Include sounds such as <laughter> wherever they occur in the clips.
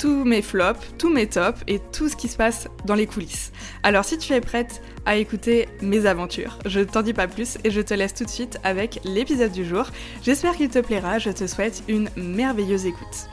tous mes flops, tous mes tops et tout ce qui se passe dans les coulisses. Alors si tu es prête à écouter mes aventures, je t'en dis pas plus et je te laisse tout de suite avec l'épisode du jour. J'espère qu'il te plaira, je te souhaite une merveilleuse écoute.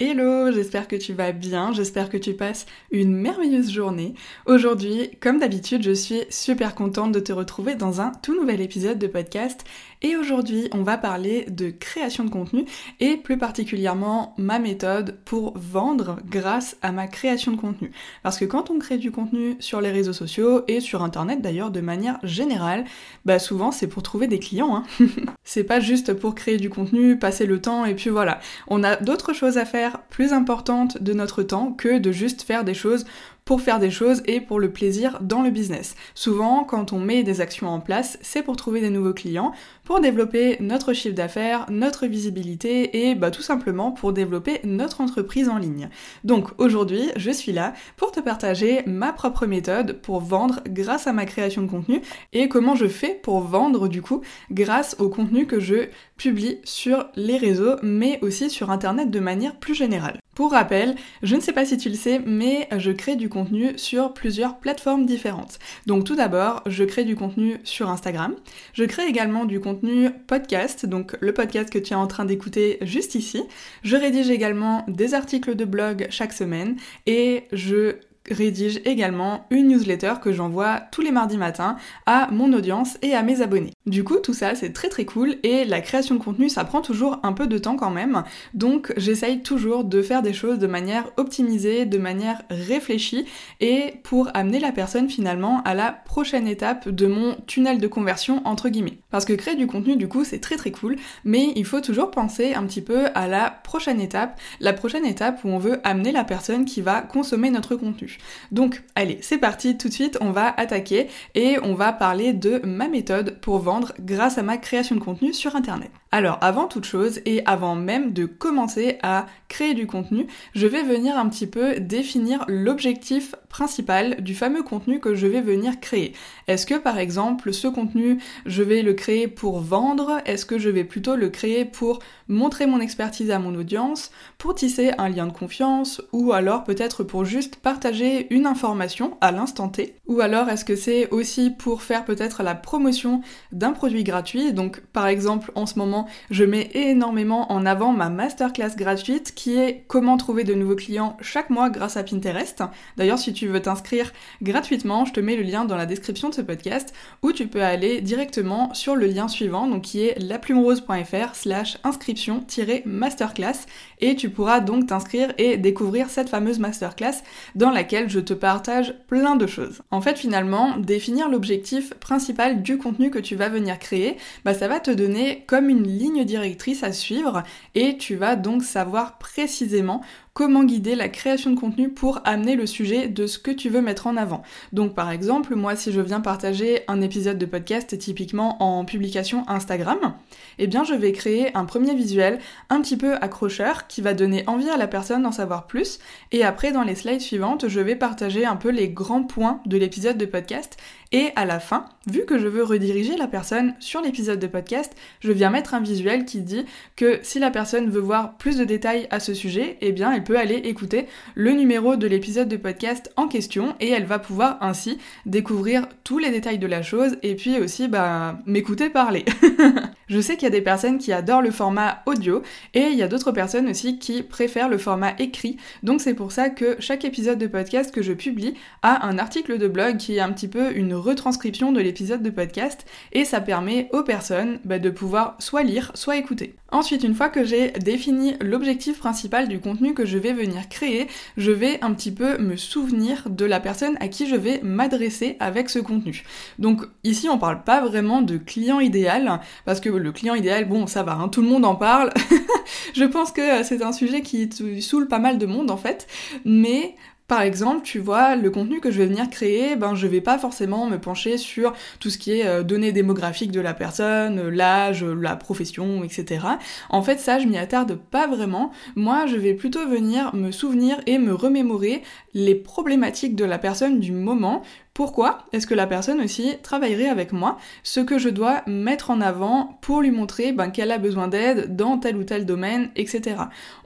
Hello, j'espère que tu vas bien, j'espère que tu passes une merveilleuse journée. Aujourd'hui, comme d'habitude, je suis super contente de te retrouver dans un tout nouvel épisode de podcast et aujourd'hui, on va parler de création de contenu et plus particulièrement ma méthode pour vendre grâce à ma création de contenu. Parce que quand on crée du contenu sur les réseaux sociaux et sur internet d'ailleurs de manière générale, bah souvent c'est pour trouver des clients. Hein. <laughs> c'est pas juste pour créer du contenu, passer le temps et puis voilà. On a d'autres choses à faire plus importantes de notre temps que de juste faire des choses pour faire des choses et pour le plaisir dans le business. Souvent, quand on met des actions en place, c'est pour trouver des nouveaux clients, pour développer notre chiffre d'affaires, notre visibilité et bah, tout simplement pour développer notre entreprise en ligne. Donc aujourd'hui, je suis là pour te partager ma propre méthode pour vendre grâce à ma création de contenu et comment je fais pour vendre du coup grâce au contenu que je publie sur les réseaux mais aussi sur internet de manière plus générale. Pour rappel, je ne sais pas si tu le sais, mais je crée du contenu sur plusieurs plateformes différentes. Donc tout d'abord, je crée du contenu sur Instagram. Je crée également du contenu podcast, donc le podcast que tu es en train d'écouter juste ici. Je rédige également des articles de blog chaque semaine et je rédige également une newsletter que j'envoie tous les mardis matins à mon audience et à mes abonnés. Du coup, tout ça, c'est très très cool et la création de contenu, ça prend toujours un peu de temps quand même. Donc, j'essaye toujours de faire des choses de manière optimisée, de manière réfléchie et pour amener la personne finalement à la prochaine étape de mon tunnel de conversion entre guillemets. Parce que créer du contenu, du coup, c'est très très cool, mais il faut toujours penser un petit peu à la prochaine étape, la prochaine étape où on veut amener la personne qui va consommer notre contenu. Donc allez, c'est parti, tout de suite on va attaquer et on va parler de ma méthode pour vendre grâce à ma création de contenu sur Internet. Alors avant toute chose et avant même de commencer à créer du contenu, je vais venir un petit peu définir l'objectif principal du fameux contenu que je vais venir créer. Est-ce que par exemple ce contenu je vais le créer pour vendre? Est-ce que je vais plutôt le créer pour montrer mon expertise à mon audience, pour tisser un lien de confiance ou alors peut-être pour juste partager une information à l'instant T? Ou alors est-ce que c'est aussi pour faire peut-être la promotion d'un produit gratuit? Donc par exemple en ce moment je mets énormément en avant ma masterclass gratuite qui est comment trouver de nouveaux clients chaque mois grâce à Pinterest. D'ailleurs, si tu veux t'inscrire gratuitement, je te mets le lien dans la description de ce podcast où tu peux aller directement sur le lien suivant, donc qui est laplumerose.fr slash inscription-masterclass et tu pourras donc t'inscrire et découvrir cette fameuse masterclass dans laquelle je te partage plein de choses. En fait, finalement, définir l'objectif principal du contenu que tu vas venir créer, bah ça va te donner comme une ligne directrice à suivre et tu vas donc savoir précisément comment guider la création de contenu pour amener le sujet de ce que tu veux mettre en avant. Donc par exemple, moi si je viens partager un épisode de podcast typiquement en publication Instagram, eh bien je vais créer un premier visuel un petit peu accrocheur qui va donner envie à la personne d'en savoir plus et après dans les slides suivantes, je vais partager un peu les grands points de l'épisode de podcast et à la fin, vu que je veux rediriger la personne sur l'épisode de podcast, je viens mettre un visuel qui dit que si la personne veut voir plus de détails à ce sujet, eh bien elle peut aller écouter le numéro de l'épisode de podcast en question et elle va pouvoir ainsi découvrir tous les détails de la chose et puis aussi bah, m'écouter parler. <laughs> Je sais qu'il y a des personnes qui adorent le format audio et il y a d'autres personnes aussi qui préfèrent le format écrit. Donc c'est pour ça que chaque épisode de podcast que je publie a un article de blog qui est un petit peu une retranscription de l'épisode de podcast et ça permet aux personnes bah, de pouvoir soit lire, soit écouter. Ensuite, une fois que j'ai défini l'objectif principal du contenu que je vais venir créer, je vais un petit peu me souvenir de la personne à qui je vais m'adresser avec ce contenu. Donc ici, on parle pas vraiment de client idéal, parce que le client idéal, bon, ça va, hein, tout le monde en parle. <laughs> je pense que c'est un sujet qui saoule pas mal de monde en fait, mais par exemple, tu vois, le contenu que je vais venir créer, ben je vais pas forcément me pencher sur tout ce qui est euh, données démographiques de la personne, euh, l'âge, la profession, etc. En fait, ça, je m'y attarde pas vraiment. Moi, je vais plutôt venir me souvenir et me remémorer les problématiques de la personne du moment pourquoi est-ce que la personne aussi travaillerait avec moi Ce que je dois mettre en avant pour lui montrer ben, qu'elle a besoin d'aide dans tel ou tel domaine, etc.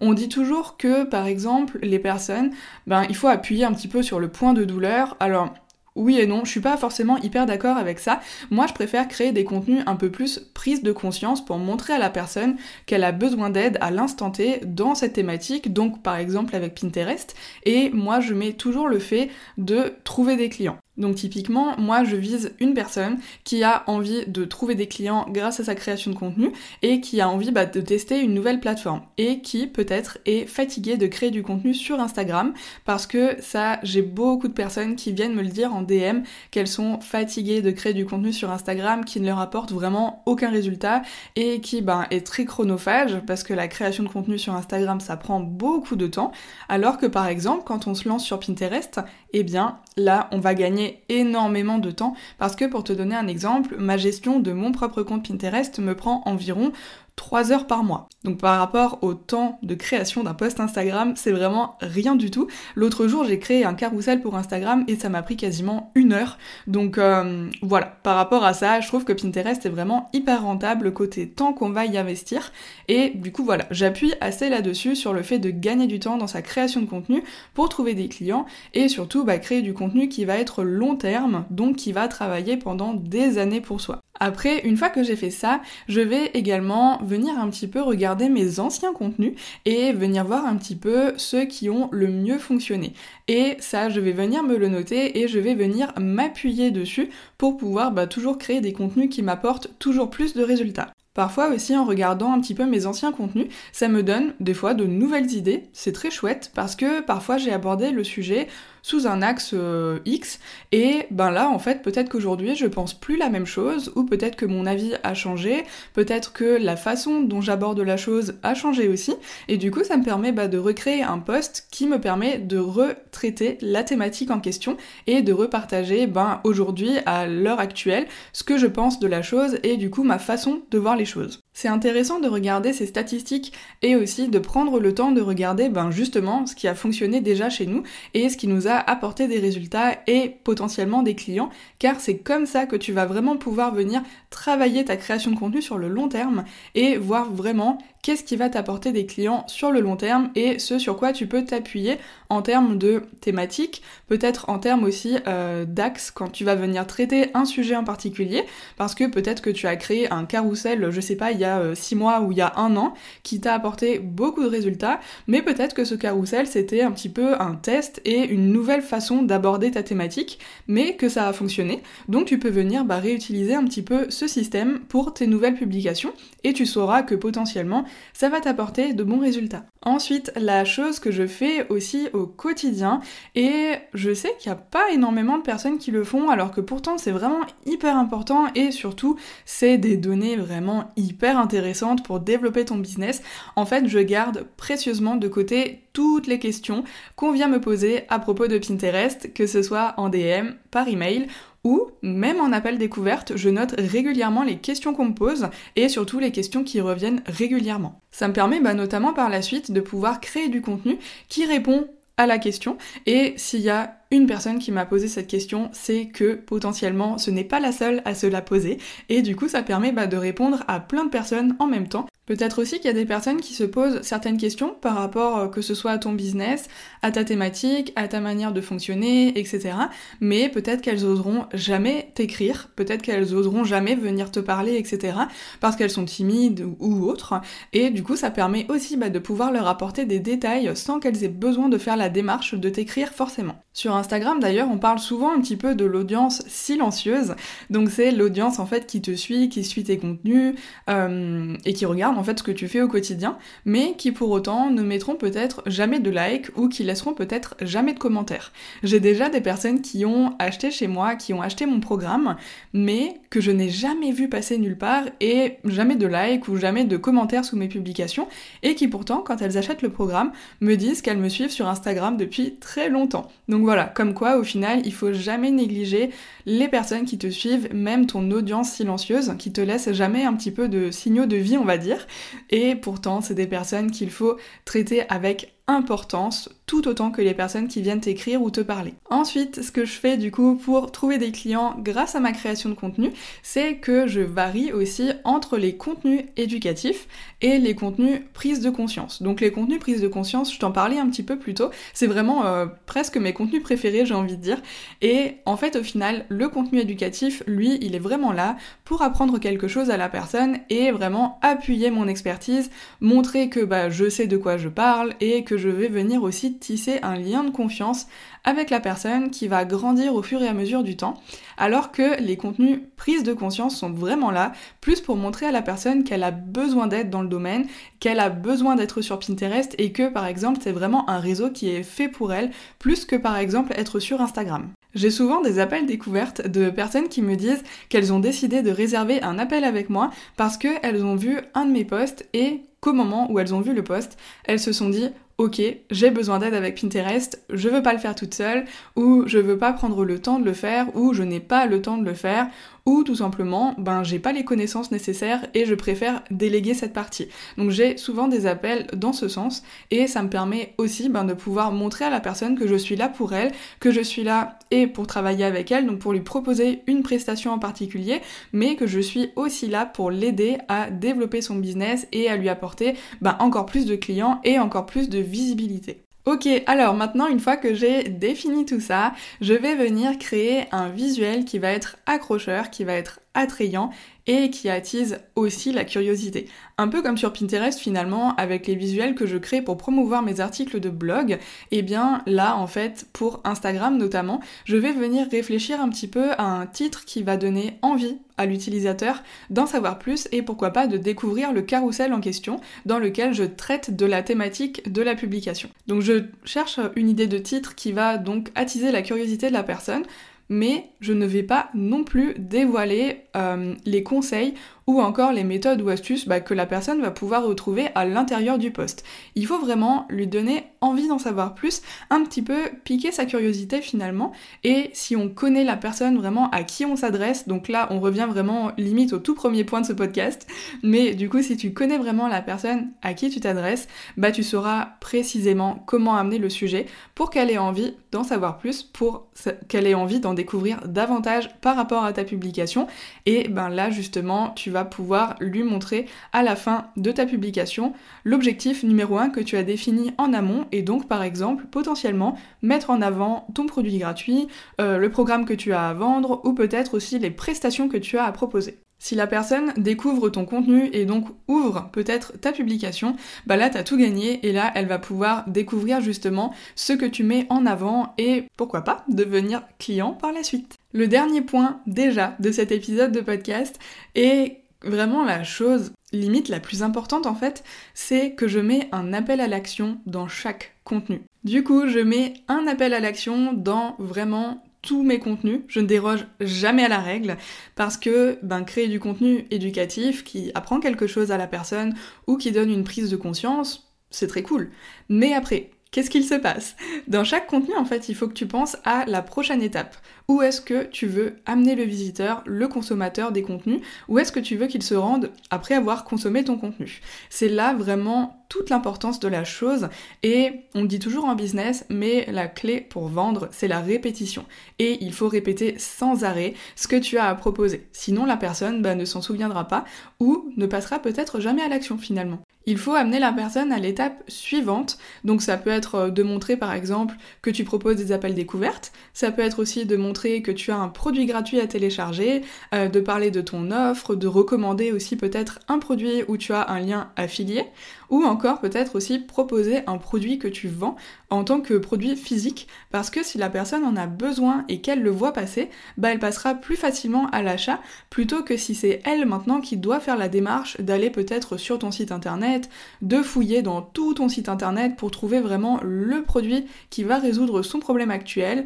On dit toujours que, par exemple, les personnes, ben, il faut appuyer un petit peu sur le point de douleur. Alors, oui et non, je suis pas forcément hyper d'accord avec ça. Moi, je préfère créer des contenus un peu plus prise de conscience pour montrer à la personne qu'elle a besoin d'aide à l'instant T dans cette thématique, donc par exemple avec Pinterest. Et moi, je mets toujours le fait de trouver des clients. Donc typiquement, moi je vise une personne qui a envie de trouver des clients grâce à sa création de contenu et qui a envie bah, de tester une nouvelle plateforme et qui peut-être est fatiguée de créer du contenu sur Instagram parce que ça, j'ai beaucoup de personnes qui viennent me le dire en DM qu'elles sont fatiguées de créer du contenu sur Instagram qui ne leur apporte vraiment aucun résultat et qui ben, est très chronophage parce que la création de contenu sur Instagram ça prend beaucoup de temps. Alors que par exemple quand on se lance sur Pinterest, eh bien là on va gagner énormément de temps. Parce que pour te donner un exemple, ma gestion de mon propre compte Pinterest me prend environ 3 heures par mois. Donc par rapport au temps de création d'un post Instagram, c'est vraiment rien du tout. L'autre jour, j'ai créé un carrousel pour Instagram et ça m'a pris quasiment une heure. Donc euh, voilà, par rapport à ça, je trouve que Pinterest est vraiment hyper rentable côté temps qu'on va y investir. Et du coup voilà, j'appuie assez là-dessus sur le fait de gagner du temps dans sa création de contenu pour trouver des clients et surtout bah, créer du contenu qui va être long terme, donc qui va travailler pendant des années pour soi. Après, une fois que j'ai fait ça, je vais également venir un petit peu regarder mes anciens contenus et venir voir un petit peu ceux qui ont le mieux fonctionné. Et ça, je vais venir me le noter et je vais venir m'appuyer dessus pour pouvoir bah, toujours créer des contenus qui m'apportent toujours plus de résultats. Parfois aussi en regardant un petit peu mes anciens contenus, ça me donne des fois de nouvelles idées, c'est très chouette parce que parfois j'ai abordé le sujet sous un axe euh, X. Et ben là en fait peut-être qu'aujourd'hui je pense plus la même chose ou peut-être que mon avis a changé, peut-être que la façon dont j'aborde la chose a changé aussi. Et du coup ça me permet bah, de recréer un post qui me permet de retraiter la thématique en question et de repartager ben aujourd'hui à l'heure actuelle ce que je pense de la chose et du coup ma façon de voir les choses. C'est intéressant de regarder ces statistiques et aussi de prendre le temps de regarder ben justement ce qui a fonctionné déjà chez nous et ce qui nous a apporter des résultats et potentiellement des clients, car c'est comme ça que tu vas vraiment pouvoir venir travailler ta création de contenu sur le long terme et voir vraiment qu'est-ce qui va t'apporter des clients sur le long terme et ce sur quoi tu peux t'appuyer en termes de thématiques, peut-être en termes aussi euh, d'axes quand tu vas venir traiter un sujet en particulier, parce que peut-être que tu as créé un carrousel, je sais pas, il y a 6 euh, mois ou il y a un an, qui t'a apporté beaucoup de résultats, mais peut-être que ce carrousel c'était un petit peu un test et une nouvelle façon d'aborder ta thématique, mais que ça a fonctionné, donc tu peux venir bah, réutiliser un petit peu ce système pour tes nouvelles publications et tu sauras que potentiellement ça va t'apporter de bons résultats. Ensuite, la chose que je fais aussi au quotidien, et je sais qu'il n'y a pas énormément de personnes qui le font, alors que pourtant c'est vraiment hyper important et surtout c'est des données vraiment hyper intéressantes pour développer ton business. En fait, je garde précieusement de côté toutes les questions qu'on vient me poser à propos de Pinterest, que ce soit en DM, par email ou même en appel découverte, je note régulièrement les questions qu'on me pose et surtout les questions qui reviennent régulièrement. Ça me permet bah, notamment par la suite de pouvoir créer du contenu qui répond à la question. Et s'il y a une personne qui m'a posé cette question, c'est que potentiellement ce n'est pas la seule à se la poser. Et du coup ça permet bah, de répondre à plein de personnes en même temps Peut-être aussi qu'il y a des personnes qui se posent certaines questions par rapport euh, que ce soit à ton business, à ta thématique, à ta manière de fonctionner, etc. Mais peut-être qu'elles oseront jamais t'écrire, peut-être qu'elles oseront jamais venir te parler, etc. Parce qu'elles sont timides ou autres. Et du coup, ça permet aussi bah, de pouvoir leur apporter des détails sans qu'elles aient besoin de faire la démarche de t'écrire forcément. Sur Instagram d'ailleurs, on parle souvent un petit peu de l'audience silencieuse. Donc c'est l'audience en fait qui te suit, qui suit tes contenus euh, et qui regarde en fait ce que tu fais au quotidien, mais qui pour autant ne mettront peut-être jamais de like ou qui laisseront peut-être jamais de commentaires. J'ai déjà des personnes qui ont acheté chez moi, qui ont acheté mon programme, mais que je n'ai jamais vu passer nulle part et jamais de like ou jamais de commentaires sous mes publications, et qui pourtant, quand elles achètent le programme, me disent qu'elles me suivent sur Instagram depuis très longtemps. Voilà, comme quoi au final, il faut jamais négliger les personnes qui te suivent, même ton audience silencieuse, qui te laisse jamais un petit peu de signaux de vie, on va dire. Et pourtant, c'est des personnes qu'il faut traiter avec importance tout autant que les personnes qui viennent t'écrire ou te parler. Ensuite, ce que je fais du coup pour trouver des clients grâce à ma création de contenu, c'est que je varie aussi entre les contenus éducatifs et les contenus prise de conscience. Donc les contenus prise de conscience, je t'en parlais un petit peu plus tôt, c'est vraiment euh, presque mes contenus préférés, j'ai envie de dire. Et en fait, au final, le contenu éducatif, lui, il est vraiment là pour apprendre quelque chose à la personne et vraiment appuyer mon expertise, montrer que bah, je sais de quoi je parle et que je vais venir aussi tisser un lien de confiance avec la personne qui va grandir au fur et à mesure du temps, alors que les contenus prise de conscience sont vraiment là, plus pour montrer à la personne qu'elle a besoin d'être dans le domaine, qu'elle a besoin d'être sur Pinterest et que par exemple c'est vraiment un réseau qui est fait pour elle, plus que par exemple être sur Instagram. J'ai souvent des appels découvertes de personnes qui me disent qu'elles ont décidé de réserver un appel avec moi parce qu'elles ont vu un de mes posts et qu'au moment où elles ont vu le post, elles se sont dit ok, j'ai besoin d'aide avec Pinterest, je veux pas le faire toute seule, ou je veux pas prendre le temps de le faire, ou je n'ai pas le temps de le faire, ou tout simplement, ben j'ai pas les connaissances nécessaires et je préfère déléguer cette partie. Donc j'ai souvent des appels dans ce sens et ça me permet aussi ben, de pouvoir montrer à la personne que je suis là pour elle, que je suis là et pour travailler avec elle, donc pour lui proposer une prestation en particulier, mais que je suis aussi là pour l'aider à développer son business et à lui apporter ben, encore plus de clients et encore plus de visibilité. Ok, alors maintenant, une fois que j'ai défini tout ça, je vais venir créer un visuel qui va être accrocheur, qui va être attrayant et qui attise aussi la curiosité. Un peu comme sur Pinterest finalement, avec les visuels que je crée pour promouvoir mes articles de blog, et eh bien là en fait, pour Instagram notamment, je vais venir réfléchir un petit peu à un titre qui va donner envie à l'utilisateur d'en savoir plus et pourquoi pas de découvrir le carrousel en question dans lequel je traite de la thématique de la publication. Donc je cherche une idée de titre qui va donc attiser la curiosité de la personne mais je ne vais pas non plus dévoiler euh, les conseils ou encore les méthodes ou astuces bah, que la personne va pouvoir retrouver à l'intérieur du poste. Il faut vraiment lui donner envie d'en savoir plus, un petit peu piquer sa curiosité finalement, et si on connaît la personne vraiment à qui on s'adresse, donc là on revient vraiment limite au tout premier point de ce podcast, mais du coup si tu connais vraiment la personne à qui tu t'adresses, bah tu sauras précisément comment amener le sujet pour qu'elle ait envie d'en savoir plus, pour qu'elle ait envie d'en découvrir davantage par rapport à ta publication, et ben là justement tu vas pouvoir lui montrer à la fin de ta publication l'objectif numéro 1 que tu as défini en amont et donc par exemple potentiellement mettre en avant ton produit gratuit, euh, le programme que tu as à vendre ou peut-être aussi les prestations que tu as à proposer. Si la personne découvre ton contenu et donc ouvre peut-être ta publication, bah là t'as tout gagné et là elle va pouvoir découvrir justement ce que tu mets en avant et pourquoi pas devenir client par la suite. Le dernier point déjà de cet épisode de podcast est Vraiment, la chose limite la plus importante en fait, c'est que je mets un appel à l'action dans chaque contenu. Du coup, je mets un appel à l'action dans vraiment tous mes contenus, je ne déroge jamais à la règle parce que ben, créer du contenu éducatif qui apprend quelque chose à la personne ou qui donne une prise de conscience, c'est très cool. Mais après, qu'est-ce qu'il se passe? Dans chaque contenu, en fait, il faut que tu penses à la prochaine étape. Où est-ce que tu veux amener le visiteur, le consommateur des contenus? Où est-ce que tu veux qu'il se rende après avoir consommé ton contenu? C'est là vraiment toute l'importance de la chose et on dit toujours en business mais la clé pour vendre c'est la répétition. Et il faut répéter sans arrêt ce que tu as à proposer. Sinon la personne bah, ne s'en souviendra pas ou ne passera peut-être jamais à l'action finalement. Il faut amener la personne à l'étape suivante. Donc ça peut être euh, de montrer par exemple que tu proposes des appels découvertes, ça peut être aussi de montrer que tu as un produit gratuit à télécharger, euh, de parler de ton offre, de recommander aussi peut-être un produit où tu as un lien affilié, ou encore peut-être aussi proposer un produit que tu vends en tant que produit physique, parce que si la personne en a besoin et qu'elle le voit passer, bah elle passera plus facilement à l'achat, plutôt que si c'est elle maintenant qui doit faire la démarche d'aller peut-être sur ton site internet, de fouiller dans tout ton site internet pour trouver vraiment le produit qui va résoudre son problème actuel,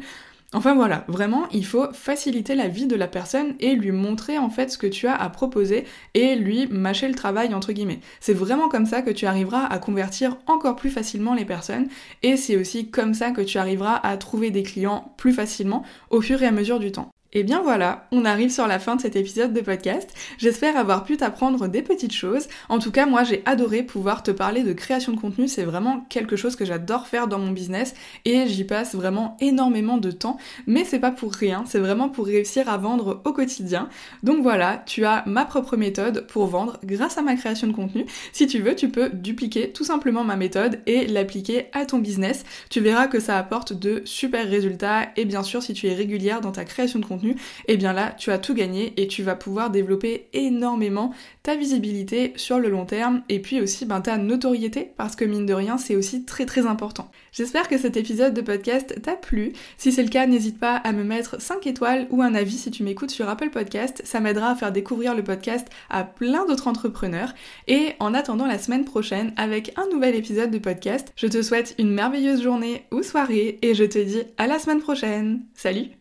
Enfin voilà, vraiment, il faut faciliter la vie de la personne et lui montrer en fait ce que tu as à proposer et lui mâcher le travail entre guillemets. C'est vraiment comme ça que tu arriveras à convertir encore plus facilement les personnes et c'est aussi comme ça que tu arriveras à trouver des clients plus facilement au fur et à mesure du temps. Et bien voilà, on arrive sur la fin de cet épisode de podcast. J'espère avoir pu t'apprendre des petites choses. En tout cas, moi j'ai adoré pouvoir te parler de création de contenu. C'est vraiment quelque chose que j'adore faire dans mon business et j'y passe vraiment énormément de temps. Mais c'est pas pour rien, c'est vraiment pour réussir à vendre au quotidien. Donc voilà, tu as ma propre méthode pour vendre grâce à ma création de contenu. Si tu veux, tu peux dupliquer tout simplement ma méthode et l'appliquer à ton business. Tu verras que ça apporte de super résultats et bien sûr, si tu es régulière dans ta création de contenu, et eh bien là, tu as tout gagné et tu vas pouvoir développer énormément ta visibilité sur le long terme et puis aussi ben, ta notoriété parce que mine de rien, c'est aussi très très important. J'espère que cet épisode de podcast t'a plu. Si c'est le cas, n'hésite pas à me mettre 5 étoiles ou un avis si tu m'écoutes sur Apple Podcast. Ça m'aidera à faire découvrir le podcast à plein d'autres entrepreneurs. Et en attendant la semaine prochaine avec un nouvel épisode de podcast, je te souhaite une merveilleuse journée ou soirée et je te dis à la semaine prochaine. Salut